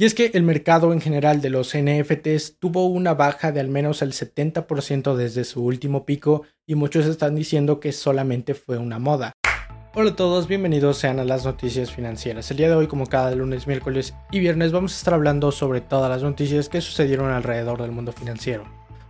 Y es que el mercado en general de los NFTs tuvo una baja de al menos el 70% desde su último pico y muchos están diciendo que solamente fue una moda. Hola a todos, bienvenidos sean a las noticias financieras. El día de hoy, como cada lunes, miércoles y viernes, vamos a estar hablando sobre todas las noticias que sucedieron alrededor del mundo financiero.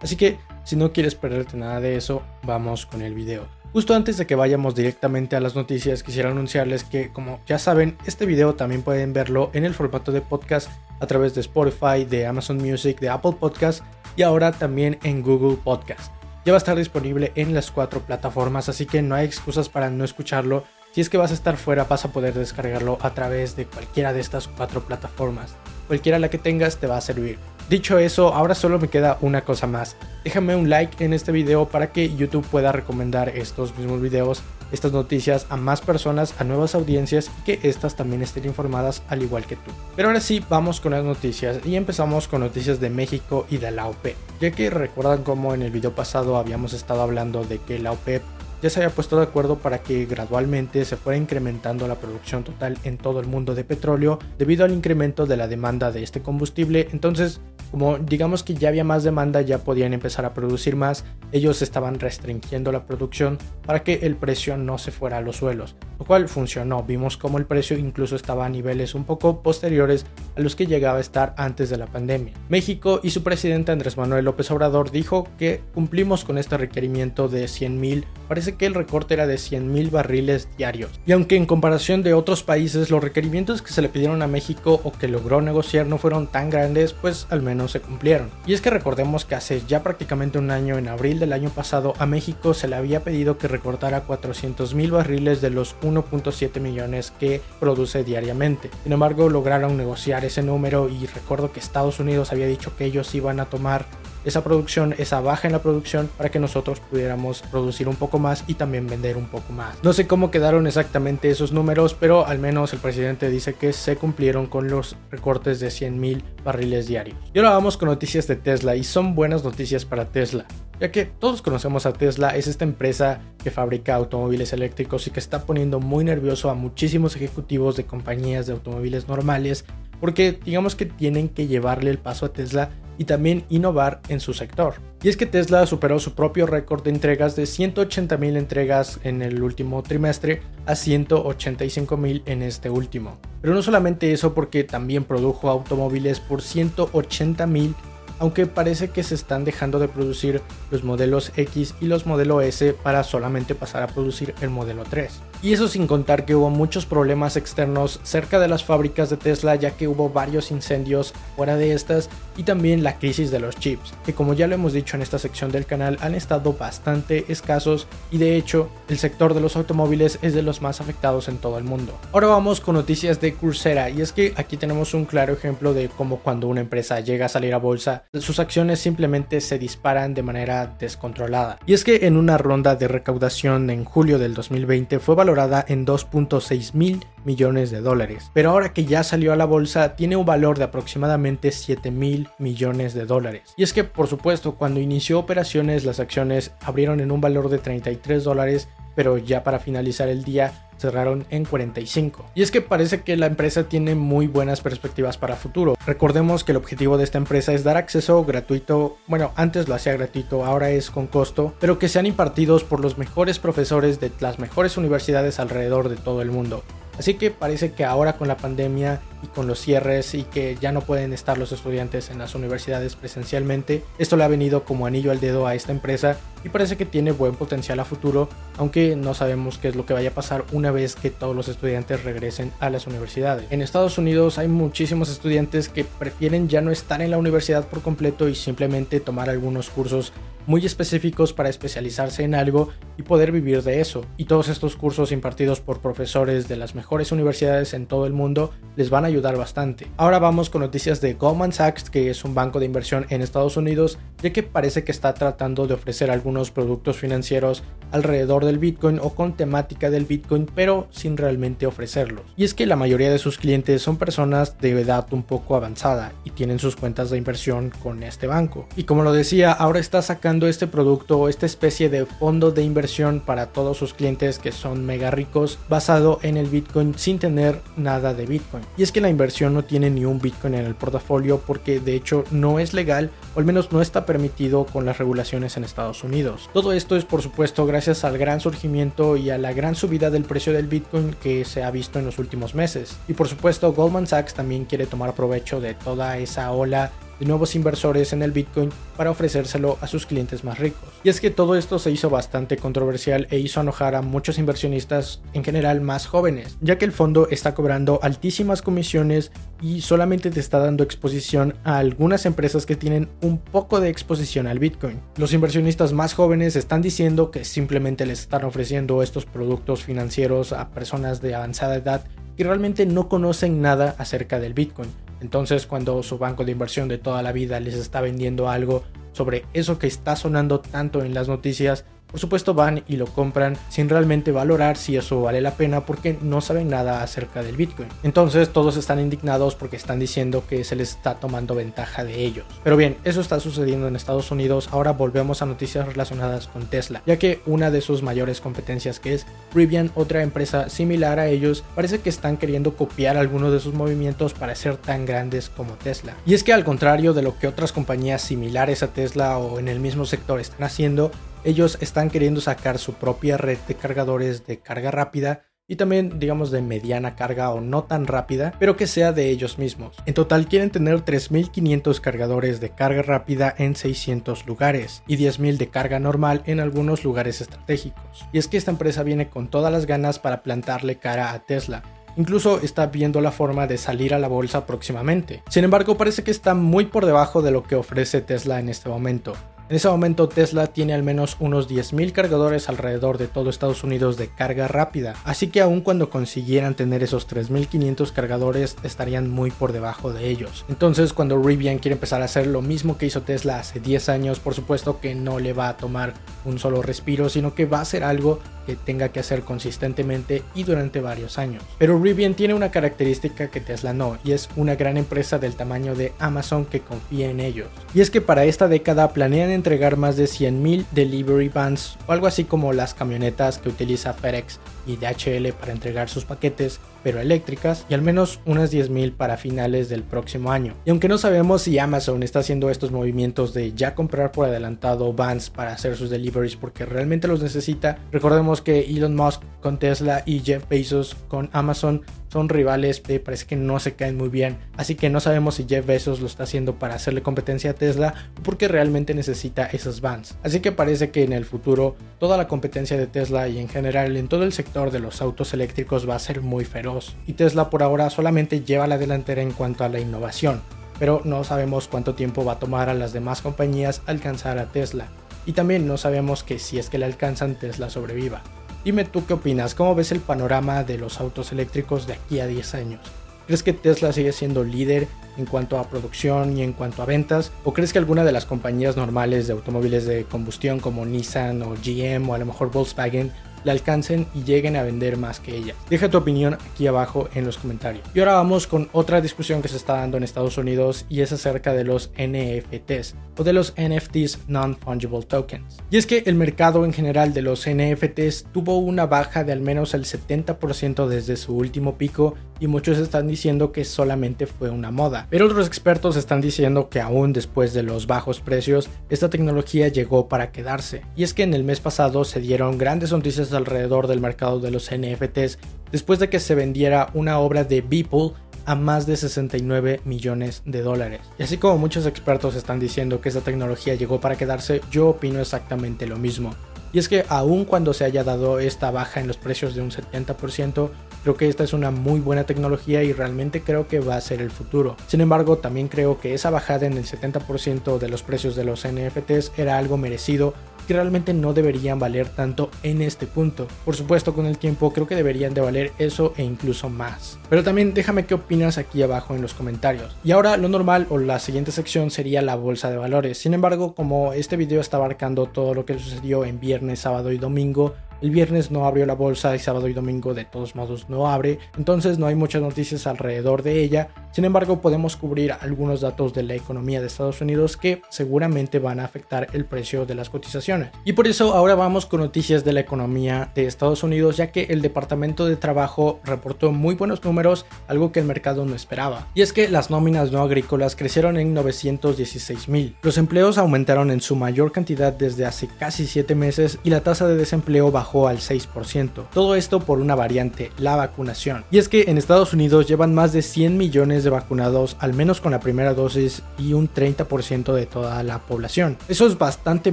Así que, si no quieres perderte nada de eso, vamos con el video. Justo antes de que vayamos directamente a las noticias, quisiera anunciarles que, como ya saben, este video también pueden verlo en el formato de podcast a través de Spotify, de Amazon Music, de Apple Podcast y ahora también en Google Podcast. Ya va a estar disponible en las cuatro plataformas, así que no hay excusas para no escucharlo. Si es que vas a estar fuera, vas a poder descargarlo a través de cualquiera de estas cuatro plataformas. Cualquiera la que tengas te va a servir. Dicho eso, ahora solo me queda una cosa más. Déjame un like en este video para que YouTube pueda recomendar estos mismos videos, estas noticias a más personas, a nuevas audiencias y que estas también estén informadas al igual que tú. Pero ahora sí, vamos con las noticias y empezamos con noticias de México y de la OPEP. Ya que recuerdan cómo en el video pasado habíamos estado hablando de que la OPEP ya se había puesto de acuerdo para que gradualmente se fuera incrementando la producción total en todo el mundo de petróleo debido al incremento de la demanda de este combustible. Entonces, como digamos que ya había más demanda, ya podían empezar a producir más, ellos estaban restringiendo la producción para que el precio no se fuera a los suelos, lo cual funcionó. Vimos como el precio incluso estaba a niveles un poco posteriores a los que llegaba a estar antes de la pandemia. México y su presidente Andrés Manuel López Obrador dijo que cumplimos con este requerimiento de 100 mil, que el recorte era de 100 mil barriles diarios. Y aunque en comparación de otros países los requerimientos que se le pidieron a México o que logró negociar no fueron tan grandes, pues al menos se cumplieron. Y es que recordemos que hace ya prácticamente un año, en abril del año pasado, a México se le había pedido que recortara 400 mil barriles de los 1.7 millones que produce diariamente. Sin embargo, lograron negociar ese número y recuerdo que Estados Unidos había dicho que ellos iban a tomar esa producción, esa baja en la producción para que nosotros pudiéramos producir un poco más y también vender un poco más. No sé cómo quedaron exactamente esos números, pero al menos el presidente dice que se cumplieron con los recortes de 100 mil barriles diarios. Y ahora vamos con noticias de Tesla y son buenas noticias para Tesla ya que todos conocemos a Tesla, es esta empresa que fabrica automóviles eléctricos y que está poniendo muy nervioso a muchísimos ejecutivos de compañías de automóviles normales, porque digamos que tienen que llevarle el paso a Tesla y también innovar en su sector. Y es que Tesla superó su propio récord de entregas de 180.000 entregas en el último trimestre a 185.000 en este último. Pero no solamente eso porque también produjo automóviles por 180.000 aunque parece que se están dejando de producir los modelos X y los modelo S para solamente pasar a producir el modelo 3. Y eso sin contar que hubo muchos problemas externos cerca de las fábricas de Tesla ya que hubo varios incendios fuera de estas y también la crisis de los chips, que como ya lo hemos dicho en esta sección del canal han estado bastante escasos y de hecho el sector de los automóviles es de los más afectados en todo el mundo. Ahora vamos con noticias de Coursera y es que aquí tenemos un claro ejemplo de cómo cuando una empresa llega a salir a bolsa sus acciones simplemente se disparan de manera descontrolada. Y es que en una ronda de recaudación en julio del 2020 fue valorada en 2.6 mil millones de dólares, pero ahora que ya salió a la bolsa tiene un valor de aproximadamente 7 mil millones de dólares. Y es que por supuesto cuando inició operaciones las acciones abrieron en un valor de 33 dólares pero ya para finalizar el día cerraron en 45. Y es que parece que la empresa tiene muy buenas perspectivas para futuro. Recordemos que el objetivo de esta empresa es dar acceso gratuito, bueno, antes lo hacía gratuito, ahora es con costo, pero que sean impartidos por los mejores profesores de las mejores universidades alrededor de todo el mundo. Así que parece que ahora con la pandemia y con los cierres y que ya no pueden estar los estudiantes en las universidades presencialmente, esto le ha venido como anillo al dedo a esta empresa y parece que tiene buen potencial a futuro, aunque no sabemos qué es lo que vaya a pasar una vez que todos los estudiantes regresen a las universidades. En Estados Unidos hay muchísimos estudiantes que prefieren ya no estar en la universidad por completo y simplemente tomar algunos cursos muy específicos para especializarse en algo y poder vivir de eso. Y todos estos cursos impartidos por profesores de las mejores universidades en todo el mundo les van a ayudar bastante. Ahora vamos con noticias de Goldman Sachs, que es un banco de inversión en Estados Unidos, ya que parece que está tratando de ofrecer algunos productos financieros alrededor del Bitcoin o con temática del Bitcoin, pero sin realmente ofrecerlos. Y es que la mayoría de sus clientes son personas de edad un poco avanzada y tienen sus cuentas de inversión con este banco. Y como lo decía, ahora está sacando este producto, esta especie de fondo de inversión para todos sus clientes que son mega ricos, basado en el Bitcoin sin tener nada de Bitcoin. Y es que la inversión no tiene ni un Bitcoin en el portafolio porque de hecho no es legal o al menos no está permitido con las regulaciones en Estados Unidos. Todo esto es por supuesto gracias al gran surgimiento y a la gran subida del precio del Bitcoin que se ha visto en los últimos meses. Y por supuesto Goldman Sachs también quiere tomar provecho de toda esa ola de nuevos inversores en el Bitcoin para ofrecérselo a sus clientes más ricos. Y es que todo esto se hizo bastante controversial e hizo enojar a muchos inversionistas en general más jóvenes, ya que el fondo está cobrando altísimas comisiones y solamente te está dando exposición a algunas empresas que tienen un poco de exposición al Bitcoin. Los inversionistas más jóvenes están diciendo que simplemente les están ofreciendo estos productos financieros a personas de avanzada edad que realmente no conocen nada acerca del Bitcoin entonces cuando su banco de inversión de toda la vida les está vendiendo algo sobre eso que está sonando tanto en las noticias, por supuesto van y lo compran sin realmente valorar si eso vale la pena porque no saben nada acerca del Bitcoin. Entonces todos están indignados porque están diciendo que se les está tomando ventaja de ellos. Pero bien, eso está sucediendo en Estados Unidos. Ahora volvemos a noticias relacionadas con Tesla, ya que una de sus mayores competencias que es Rivian, otra empresa similar a ellos, parece que están queriendo copiar algunos de sus movimientos para ser tan grandes como Tesla. Y es que al contrario de lo que otras compañías similares a Tesla o en el mismo sector están haciendo, ellos están queriendo sacar su propia red de cargadores de carga rápida y también digamos de mediana carga o no tan rápida, pero que sea de ellos mismos. En total quieren tener 3.500 cargadores de carga rápida en 600 lugares y 10.000 de carga normal en algunos lugares estratégicos. Y es que esta empresa viene con todas las ganas para plantarle cara a Tesla. Incluso está viendo la forma de salir a la bolsa próximamente. Sin embargo, parece que está muy por debajo de lo que ofrece Tesla en este momento. En ese momento Tesla tiene al menos unos 10.000 cargadores alrededor de todo Estados Unidos de carga rápida, así que aun cuando consiguieran tener esos 3.500 cargadores estarían muy por debajo de ellos. Entonces cuando Rivian quiere empezar a hacer lo mismo que hizo Tesla hace 10 años, por supuesto que no le va a tomar un solo respiro, sino que va a ser algo que tenga que hacer consistentemente y durante varios años. Pero Rivian tiene una característica que Tesla no, y es una gran empresa del tamaño de Amazon que confía en ellos. Y es que para esta década planean entregar más de 100.000 delivery vans o algo así como las camionetas que utiliza FedEx y DHL para entregar sus paquetes, pero eléctricas, y al menos unas 10.000 para finales del próximo año. Y aunque no sabemos si Amazon está haciendo estos movimientos de ya comprar por adelantado vans para hacer sus deliveries porque realmente los necesita, recordemos que Elon Musk con Tesla y Jeff Bezos con Amazon son rivales, que parece que no se caen muy bien, así que no sabemos si Jeff Bezos lo está haciendo para hacerle competencia a Tesla o porque realmente necesita esos vans. Así que parece que en el futuro toda la competencia de Tesla y en general en todo el sector de los autos eléctricos va a ser muy feroz. Y Tesla por ahora solamente lleva la delantera en cuanto a la innovación, pero no sabemos cuánto tiempo va a tomar a las demás compañías alcanzar a Tesla. Y también no sabemos que si es que le alcanzan Tesla sobreviva. Dime tú qué opinas, cómo ves el panorama de los autos eléctricos de aquí a 10 años. ¿Crees que Tesla sigue siendo líder en cuanto a producción y en cuanto a ventas? ¿O crees que alguna de las compañías normales de automóviles de combustión como Nissan o GM o a lo mejor Volkswagen le alcancen y lleguen a vender más que ella. Deja tu opinión aquí abajo en los comentarios. Y ahora vamos con otra discusión que se está dando en Estados Unidos y es acerca de los NFTs o de los NFTs Non-Fungible Tokens. Y es que el mercado en general de los NFTs tuvo una baja de al menos el 70% desde su último pico y muchos están diciendo que solamente fue una moda. Pero otros expertos están diciendo que aún después de los bajos precios, esta tecnología llegó para quedarse. Y es que en el mes pasado se dieron grandes noticias alrededor del mercado de los NFTs después de que se vendiera una obra de Beeple a más de 69 millones de dólares. Y así como muchos expertos están diciendo que esta tecnología llegó para quedarse, yo opino exactamente lo mismo. Y es que aun cuando se haya dado esta baja en los precios de un 70%, Creo que esta es una muy buena tecnología y realmente creo que va a ser el futuro. Sin embargo, también creo que esa bajada en el 70% de los precios de los NFTs era algo merecido que realmente no deberían valer tanto en este punto. Por supuesto, con el tiempo creo que deberían de valer eso e incluso más. Pero también déjame qué opinas aquí abajo en los comentarios. Y ahora lo normal o la siguiente sección sería la bolsa de valores. Sin embargo, como este video está abarcando todo lo que sucedió en viernes, sábado y domingo, el viernes no abrió la bolsa y sábado y domingo de todos modos no abre, entonces no hay muchas noticias alrededor de ella. Sin embargo, podemos cubrir algunos datos de la economía de Estados Unidos que seguramente van a afectar el precio de las cotizaciones. Y por eso ahora vamos con noticias de la economía de Estados Unidos, ya que el Departamento de Trabajo reportó muy buenos números, algo que el mercado no esperaba. Y es que las nóminas no agrícolas crecieron en 916 mil. Los empleos aumentaron en su mayor cantidad desde hace casi 7 meses y la tasa de desempleo al 6%. Todo esto por una variante, la vacunación. Y es que en Estados Unidos llevan más de 100 millones de vacunados, al menos con la primera dosis, y un 30% de toda la población. Eso es bastante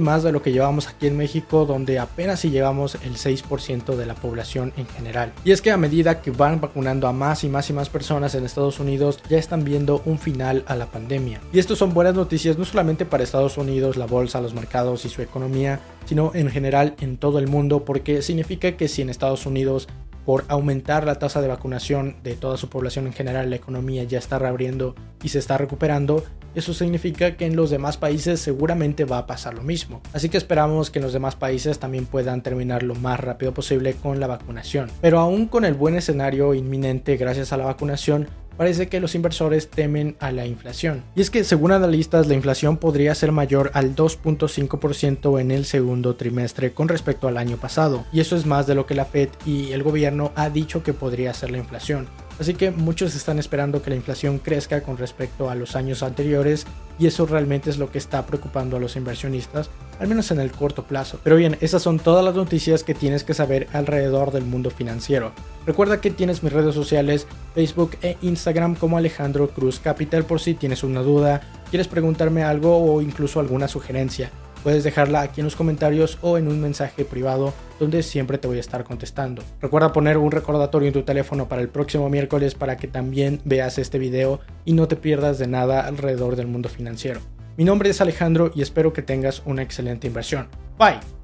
más de lo que llevamos aquí en México, donde apenas si llevamos el 6% de la población en general. Y es que a medida que van vacunando a más y más y más personas en Estados Unidos, ya están viendo un final a la pandemia. Y esto son buenas noticias no solamente para Estados Unidos, la bolsa, los mercados y su economía, sino en general en todo el mundo, porque significa que si en Estados Unidos por aumentar la tasa de vacunación de toda su población en general, la economía ya está reabriendo y se está recuperando, eso significa que en los demás países seguramente va a pasar lo mismo. Así que esperamos que en los demás países también puedan terminar lo más rápido posible con la vacunación. Pero aún con el buen escenario inminente gracias a la vacunación, parece que los inversores temen a la inflación. Y es que según analistas la inflación podría ser mayor al 2.5% en el segundo trimestre con respecto al año pasado. Y eso es más de lo que la Fed y el gobierno ha dicho que podría ser la inflación. Así que muchos están esperando que la inflación crezca con respecto a los años anteriores y eso realmente es lo que está preocupando a los inversionistas, al menos en el corto plazo. Pero bien, esas son todas las noticias que tienes que saber alrededor del mundo financiero. Recuerda que tienes mis redes sociales, Facebook e Instagram como Alejandro Cruz Capital por si tienes una duda, quieres preguntarme algo o incluso alguna sugerencia. Puedes dejarla aquí en los comentarios o en un mensaje privado donde siempre te voy a estar contestando. Recuerda poner un recordatorio en tu teléfono para el próximo miércoles para que también veas este video y no te pierdas de nada alrededor del mundo financiero. Mi nombre es Alejandro y espero que tengas una excelente inversión. Bye.